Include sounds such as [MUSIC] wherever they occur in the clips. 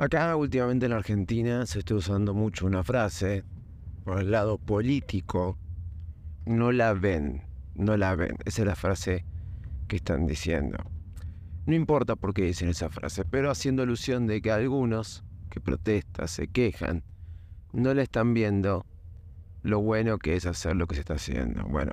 Acá últimamente en Argentina se está usando mucho una frase por el lado político. No la ven, no la ven. Esa es la frase que están diciendo. No importa por qué dicen esa frase, pero haciendo alusión de que algunos que protestan, se quejan, no le están viendo lo bueno que es hacer lo que se está haciendo. Bueno,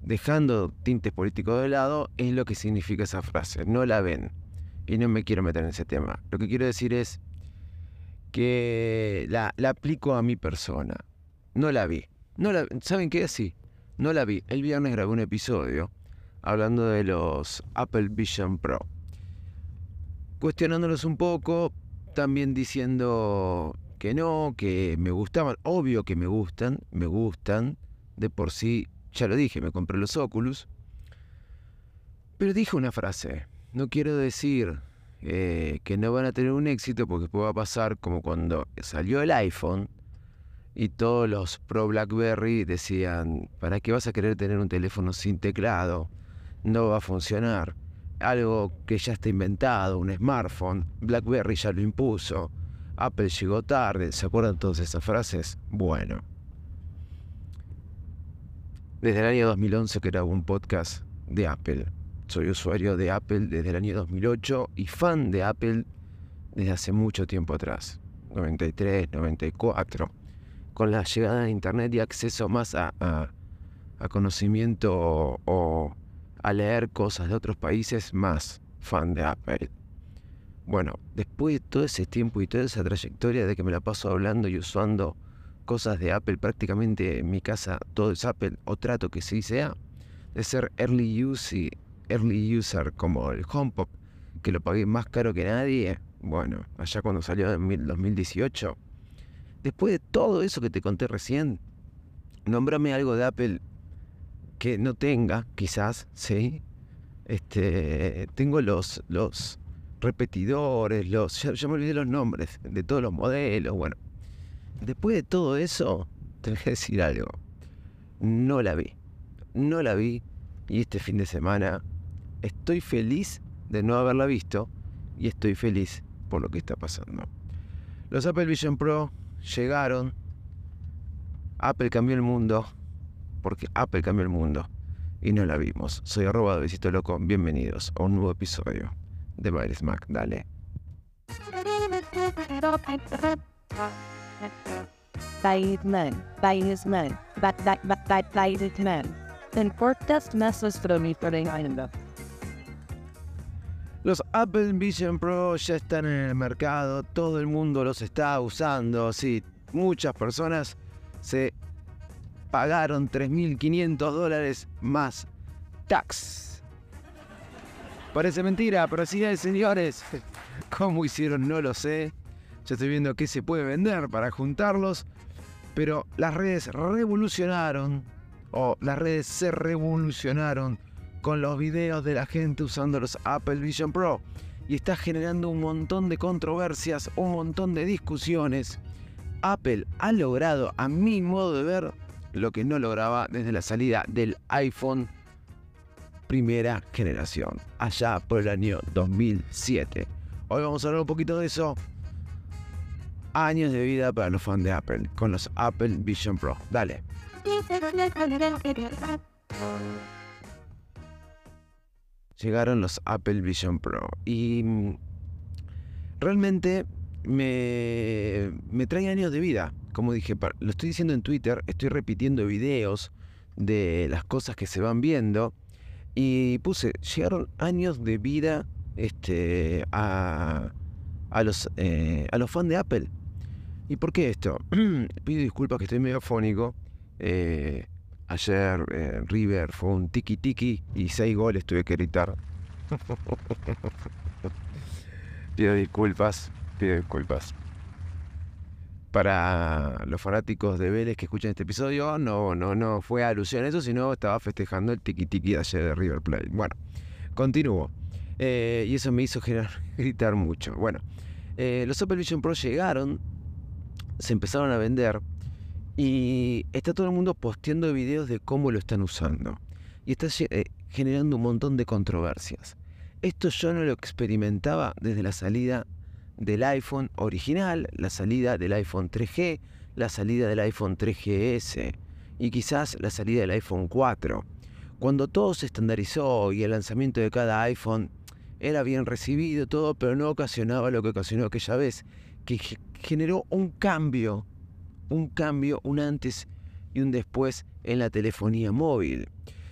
dejando tintes políticos de lado, es lo que significa esa frase. No la ven y no me quiero meter en ese tema. Lo que quiero decir es que la, aplico a mi persona. No la vi. No la, ¿Saben qué? Sí, no la vi. El viernes grabé un episodio hablando de los Apple Vision Pro. Cuestionándolos un poco, también diciendo que no, que me gustaban. Obvio que me gustan, me gustan. De por sí, ya lo dije, me compré los Oculus. Pero dije una frase no quiero decir eh, que no van a tener un éxito porque después va a pasar como cuando salió el iPhone y todos los pro BlackBerry decían, ¿para qué vas a querer tener un teléfono sin teclado? No va a funcionar. Algo que ya está inventado, un smartphone. BlackBerry ya lo impuso. Apple llegó tarde. ¿Se acuerdan todas esas frases? Bueno. Desde el año 2011 que era un podcast de Apple. Soy usuario de Apple desde el año 2008 y fan de Apple desde hace mucho tiempo atrás, 93, 94. Con la llegada de Internet y acceso más a, conocimiento o, a leer cosas de otros países, más fan de Apple. Bueno, después de todo ese tiempo y toda esa trayectoria de que me la paso hablando y usando cosas de Apple, prácticamente en mi casa todo es Apple, o trato que sí sea, de ser early use early user como el HomePod, que lo pagué más caro que nadie, bueno, allá cuando salió en 2018, después de todo eso que te conté recién, nombrame algo de Apple que no tenga, quizás, ¿sí? Este, tengo los, los repetidores, los, ya, me olvidé los nombres de todos los modelos, bueno. Después de todo eso, te que decir algo. No la vi. No la vi. Y este fin de semana estoy feliz de no haberla visto y estoy feliz por lo que está pasando. Los Apple Vision Pro llegaron. Apple cambió el mundo porque Apple cambió el mundo y no la vimos. Soy arroba Besito Loco. Bienvenidos a un nuevo episodio de Bailes Mac. Dale. Los Apple Vision Pro ya están en el mercado, todo el mundo los está usando, sí, muchas personas se pagaron 3.500 dólares más tax. Parece mentira, pero sí es, señores. [LAUGHS] ¿Cómo hicieron? No lo sé. Ya estoy viendo qué se puede vender para juntarlos. Pero las redes revolucionaron, o las redes se revolucionaron con los videos de la gente usando los Apple Vision Pro y está generando un montón de controversias, un montón de discusiones. Apple ha logrado, a mi modo de ver, lo que no lograba desde la salida del iPhone primera generación, allá por el año 2007. Hoy vamos a hablar un poquito de eso. Años de vida para los fans de Apple con los Apple Vision Pro. Dale llegaron los Apple Vision Pro. Y mm, realmente me, me trae años de vida. Como dije, lo estoy diciendo en Twitter, estoy repitiendo videos de las cosas que se van viendo. Y puse, llegaron años de vida este, a, a, los, eh, a los fans de Apple. ¿Y por qué esto? [CLEARS THROAT] Pido disculpas que estoy medio fónico. Eh, Ayer eh, River fue un tiki tiki y seis goles tuve que gritar. [LAUGHS] pido disculpas, pido disculpas. Para los fanáticos de Vélez que escuchan este episodio, no, no, no fue alusión a eso, sino estaba festejando el tiki tiki de ayer de River Plate. Bueno, continúo. Eh, y eso me hizo [LAUGHS] gritar mucho. Bueno, eh, los Apple Pro llegaron, se empezaron a vender y está todo el mundo posteando videos de cómo lo están usando. Y está eh, generando un montón de controversias. Esto yo no lo experimentaba desde la salida del iPhone original, la salida del iPhone 3G, la salida del iPhone 3GS y quizás la salida del iPhone 4. Cuando todo se estandarizó y el lanzamiento de cada iPhone era bien recibido todo, pero no ocasionaba lo que ocasionó aquella vez, que generó un cambio, un cambio, un antes y un después en la telefonía móvil.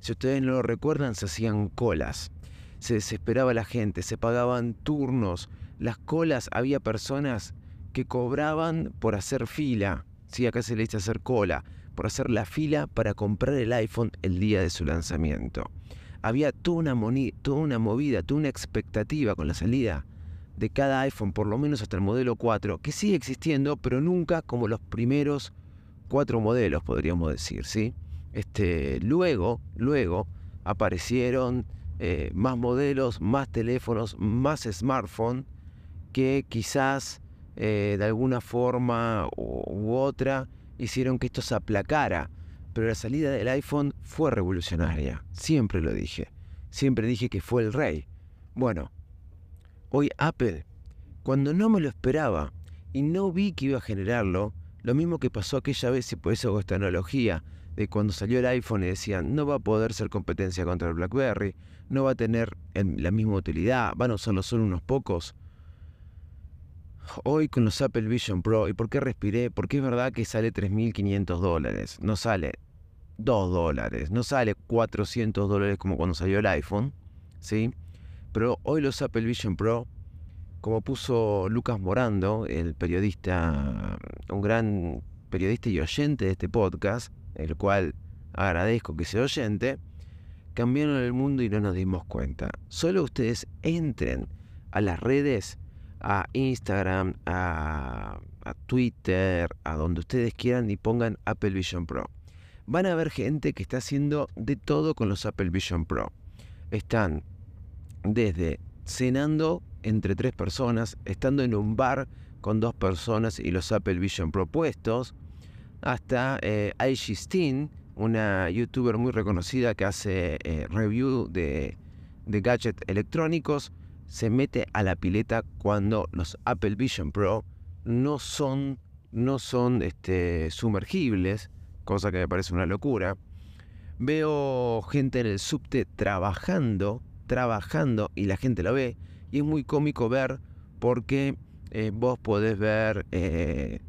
Si ustedes no lo recuerdan, se hacían colas, se desesperaba la gente, se pagaban turnos, las colas, había personas que cobraban por hacer fila, sí, acá se le dice hacer cola, por hacer la fila para comprar el iPhone el día de su lanzamiento. Había toda una, toda una movida, toda una expectativa con la salida de cada iPhone, por lo menos hasta el modelo 4, que sigue existiendo, pero nunca como los primeros cuatro modelos, podríamos decir, ¿sí? Este, luego, luego aparecieron eh, más modelos, más teléfonos, más smartphones que quizás eh, de alguna forma u otra hicieron que esto se aplacara. Pero la salida del iPhone fue revolucionaria, siempre lo dije. Siempre dije que fue el rey. Bueno, hoy Apple, cuando no me lo esperaba y no vi que iba a generarlo, lo mismo que pasó aquella vez, y por eso hago esta analogía, de cuando salió el iPhone y decían, no va a poder ser competencia contra el BlackBerry, no va a tener la misma utilidad, van a usarlo solo unos pocos. Hoy con los Apple Vision Pro, ¿y por qué respiré? Porque es verdad que sale 3.500 dólares, no sale 2 dólares, no sale 400 dólares como cuando salió el iPhone, ¿sí? Pero hoy los Apple Vision Pro, como puso Lucas Morando, el periodista, un gran periodista y oyente de este podcast, el cual agradezco que sea oyente, cambiaron el mundo y no nos dimos cuenta. Solo ustedes entren a las redes a Instagram, a, Twitter, a donde ustedes quieran y pongan Apple Vision Pro. Van a ver gente que está haciendo de todo con los Apple Vision Pro. Están desde cenando entre tres personas, estando en un bar con dos personas y los Apple Vision Pro puestos, hasta eh, Steen, una youtuber muy reconocida que hace eh, review de, de gadgets electrónicos, se mete a la pileta cuando los Apple Vision Pro no son, no son este, sumergibles, cosa que me parece una locura. Veo gente en el subte trabajando, trabajando y la gente lo ve. Y es muy cómico ver porque eh, vos podés ver eh,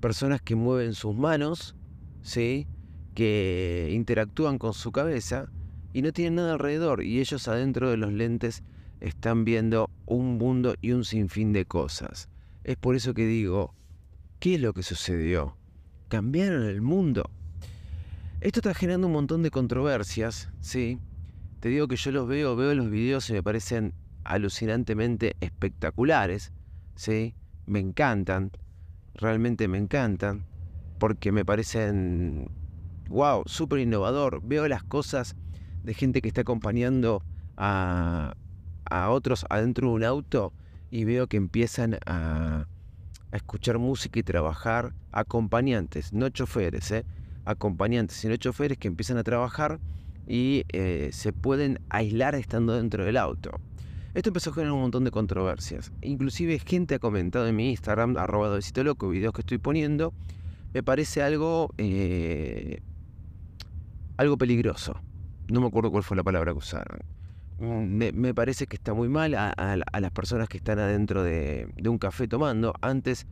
personas que mueven sus manos, ¿sí? que interactúan con su cabeza y no tienen nada alrededor. Y ellos adentro de los lentes están viendo un mundo y un sinfín de cosas. Es por eso que digo, ¿qué es lo que sucedió? ¿Cambiaron el mundo? Esto está generando un montón de controversias, ¿sí? Te digo que yo los veo, veo los videos y me parecen alucinantemente espectaculares, ¿sí? Me encantan, realmente me encantan, porque me parecen, wow, súper innovador. Veo las cosas de gente que está acompañando a, a otros adentro de un auto y veo que empiezan a, escuchar música y trabajar acompañantes, no choferes, ¿eh? acompañantes, sino choferes que empiezan a trabajar y eh, se pueden aislar estando dentro del auto. Esto empezó a generar un montón de controversias. Inclusive gente ha comentado en mi Instagram, arroba loco, videos que estoy poniendo. Me parece algo, eh, algo peligroso. No me acuerdo cuál fue la palabra que usaron. Mm, me, parece que está muy mal a, las personas que están adentro de, un café tomando. Antes,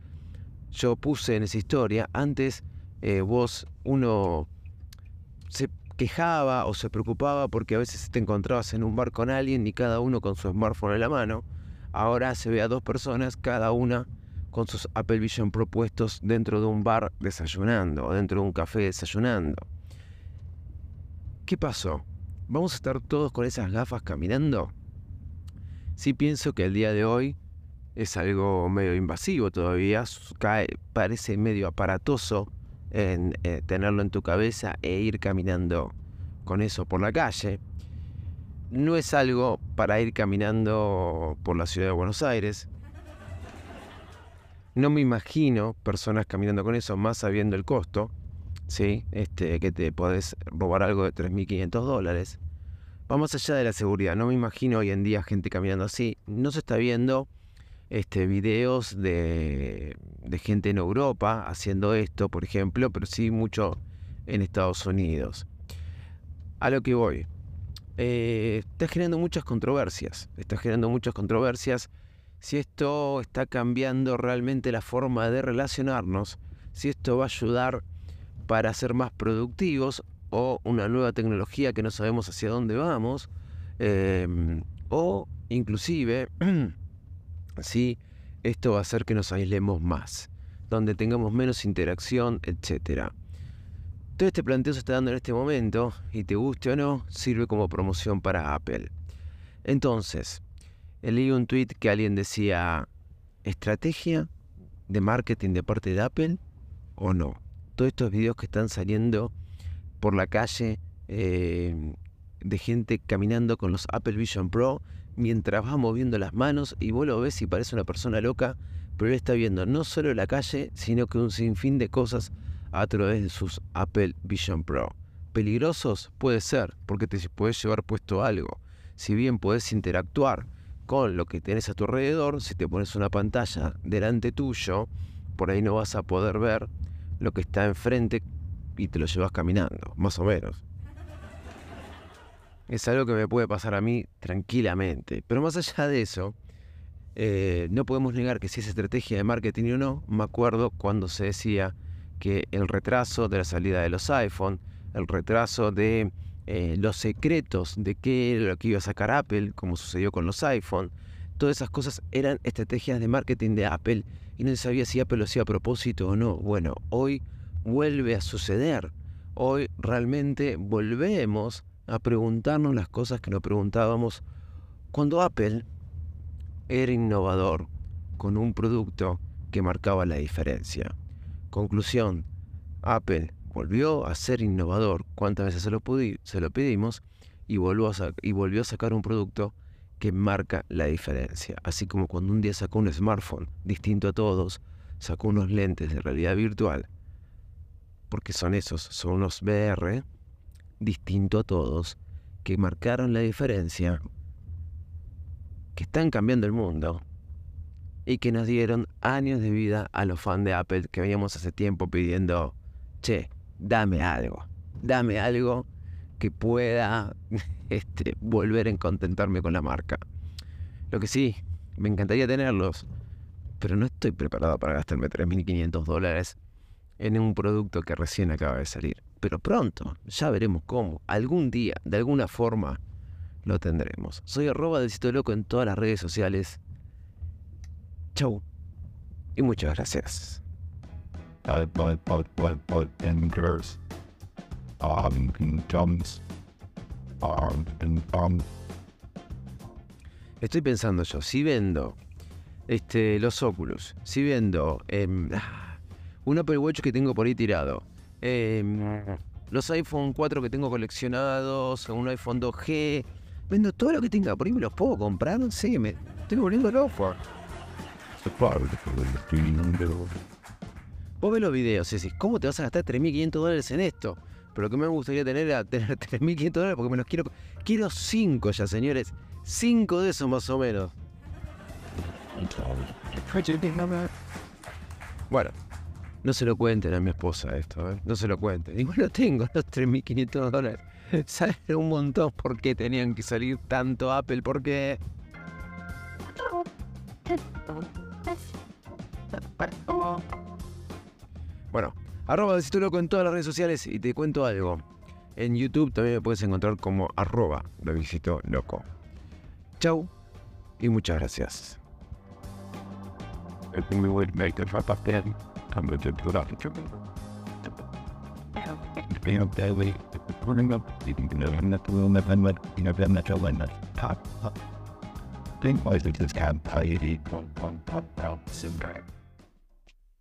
yo puse en esa historia, antes eh, vos, uno se quejaba o se preocupaba porque a veces te encontrabas en un bar con alguien y cada uno con su smartphone en la mano. Ahora se ve a dos personas, cada una con sus Apple Vision propuestos dentro de un bar desayunando o dentro de un café desayunando. ¿Qué pasó? ¿Vamos a estar todos con esas gafas caminando? Sí pienso que el día de hoy es algo medio invasivo todavía, parece medio aparatoso en eh, tenerlo en tu cabeza e ir caminando con eso por la calle. No es algo para ir caminando por la ciudad de Buenos Aires. No me imagino personas caminando con eso, más sabiendo el costo. ¿sí? Este, que te podés robar algo de 3.500 dólares. Vamos allá de la seguridad, no me imagino hoy en día gente caminando así. No se está viendo este, videos de, de gente en Europa haciendo esto, por ejemplo, pero sí mucho en Estados Unidos. A lo que voy. Eh, está generando muchas controversias. Está generando muchas controversias si esto está cambiando realmente la forma de relacionarnos, si esto va a ayudar para ser más productivos o una nueva tecnología que no sabemos hacia dónde vamos, em, o inclusive [CLEARS THROAT] si esto va a hacer que nos aislemos más, donde tengamos menos interacción, etcétera. Todo este planteo se está dando en este momento y te guste o no, sirve como promoción para Apple. Entonces, leí un tweet que alguien decía, ¿estrategia de marketing de parte de Apple o no? Todos estos videos que están saliendo por la calle eh, de gente caminando con los Apple Vision Pro mientras va moviendo las manos y vos lo ves y parece una persona loca, pero él está viendo no solo la calle, sino que un sinfín de cosas a través de sus Apple Vision Pro. Peligrosos puede ser, porque te puedes llevar puesto algo. Si bien puedes interactuar con lo que tienes a tu alrededor, si te pones una pantalla delante tuyo, por ahí no vas a poder ver lo que está enfrente y te lo llevas caminando, más o menos. Es algo que me puede pasar a mí tranquilamente. Pero más allá de eso, eh, no podemos negar que si es estrategia de marketing o no, me acuerdo cuando se decía que el retraso de la salida de los iPhone, el retraso de eh, los secretos de qué era lo que iba a sacar Apple, como sucedió con los iPhone, todas esas cosas eran estrategias de marketing de Apple y no se sabía si Apple lo hacía a propósito o no. Bueno, hoy vuelve a suceder. Hoy realmente volvemos a preguntarnos las cosas que nos preguntábamos cuando Apple era innovador con un producto que marcaba la diferencia. Conclusión, Apple volvió a ser innovador cuántas veces se lo, se lo pedimos y volvió, a y volvió a sacar un producto que marca la diferencia. Así como cuando un día sacó un smartphone distinto a todos, sacó unos lentes de realidad virtual, porque son esos, son unos VR, distinto a todos, que marcaron la diferencia, que están cambiando el mundo y que nos dieron años de vida a los fans de Apple que veníamos hace tiempo pidiendo, che, dame algo, dame algo que pueda [LAUGHS] este, volver a contentarme con la marca. Lo que sí, me encantaría tenerlos, pero no estoy preparado para gastarme 3.500 dólares en un producto que recién acaba de salir. Pero pronto, ya veremos cómo, algún día, de alguna forma, lo tendremos. Soy arroba del sitio loco en todas las redes sociales Chau. Y muchas gracias. Estoy pensando yo, si vendo este, los Oculus, si vendo em, un Apple Watch que tengo por ahí tirado, em, los iPhone 4 que tengo coleccionados, un iPhone 2G, vendo todo lo que tenga por ahí, me los puedo comprar, sí, me estoy volviendo loco. Vos ves los videos y decís, ¿cómo te vas a gastar 3.500 dólares en esto? Pero lo que me gustaría tener era tener [LAUGHS] 3.500 dólares porque me los quiero... Quiero 5 ya, señores. 5 de esos más o menos. Bueno, no se lo cuenten a mi esposa esto, ¿eh? No se lo cuenten. Igual no tengo los 3.500 dólares. Saben un montón por qué tenían que salir tanto Apple, porque... Bueno, arroba Besito Loco en todas las redes sociales y te cuento algo. En YouTube también me puedes encontrar como arroba Visito Loco. Chau y muchas gracias. I'm going to do that. You know, daily, running up, you can know, not will never end, you know, then that will end pop, pop. Think wise, it is anxiety, pop, pop, pop, pop.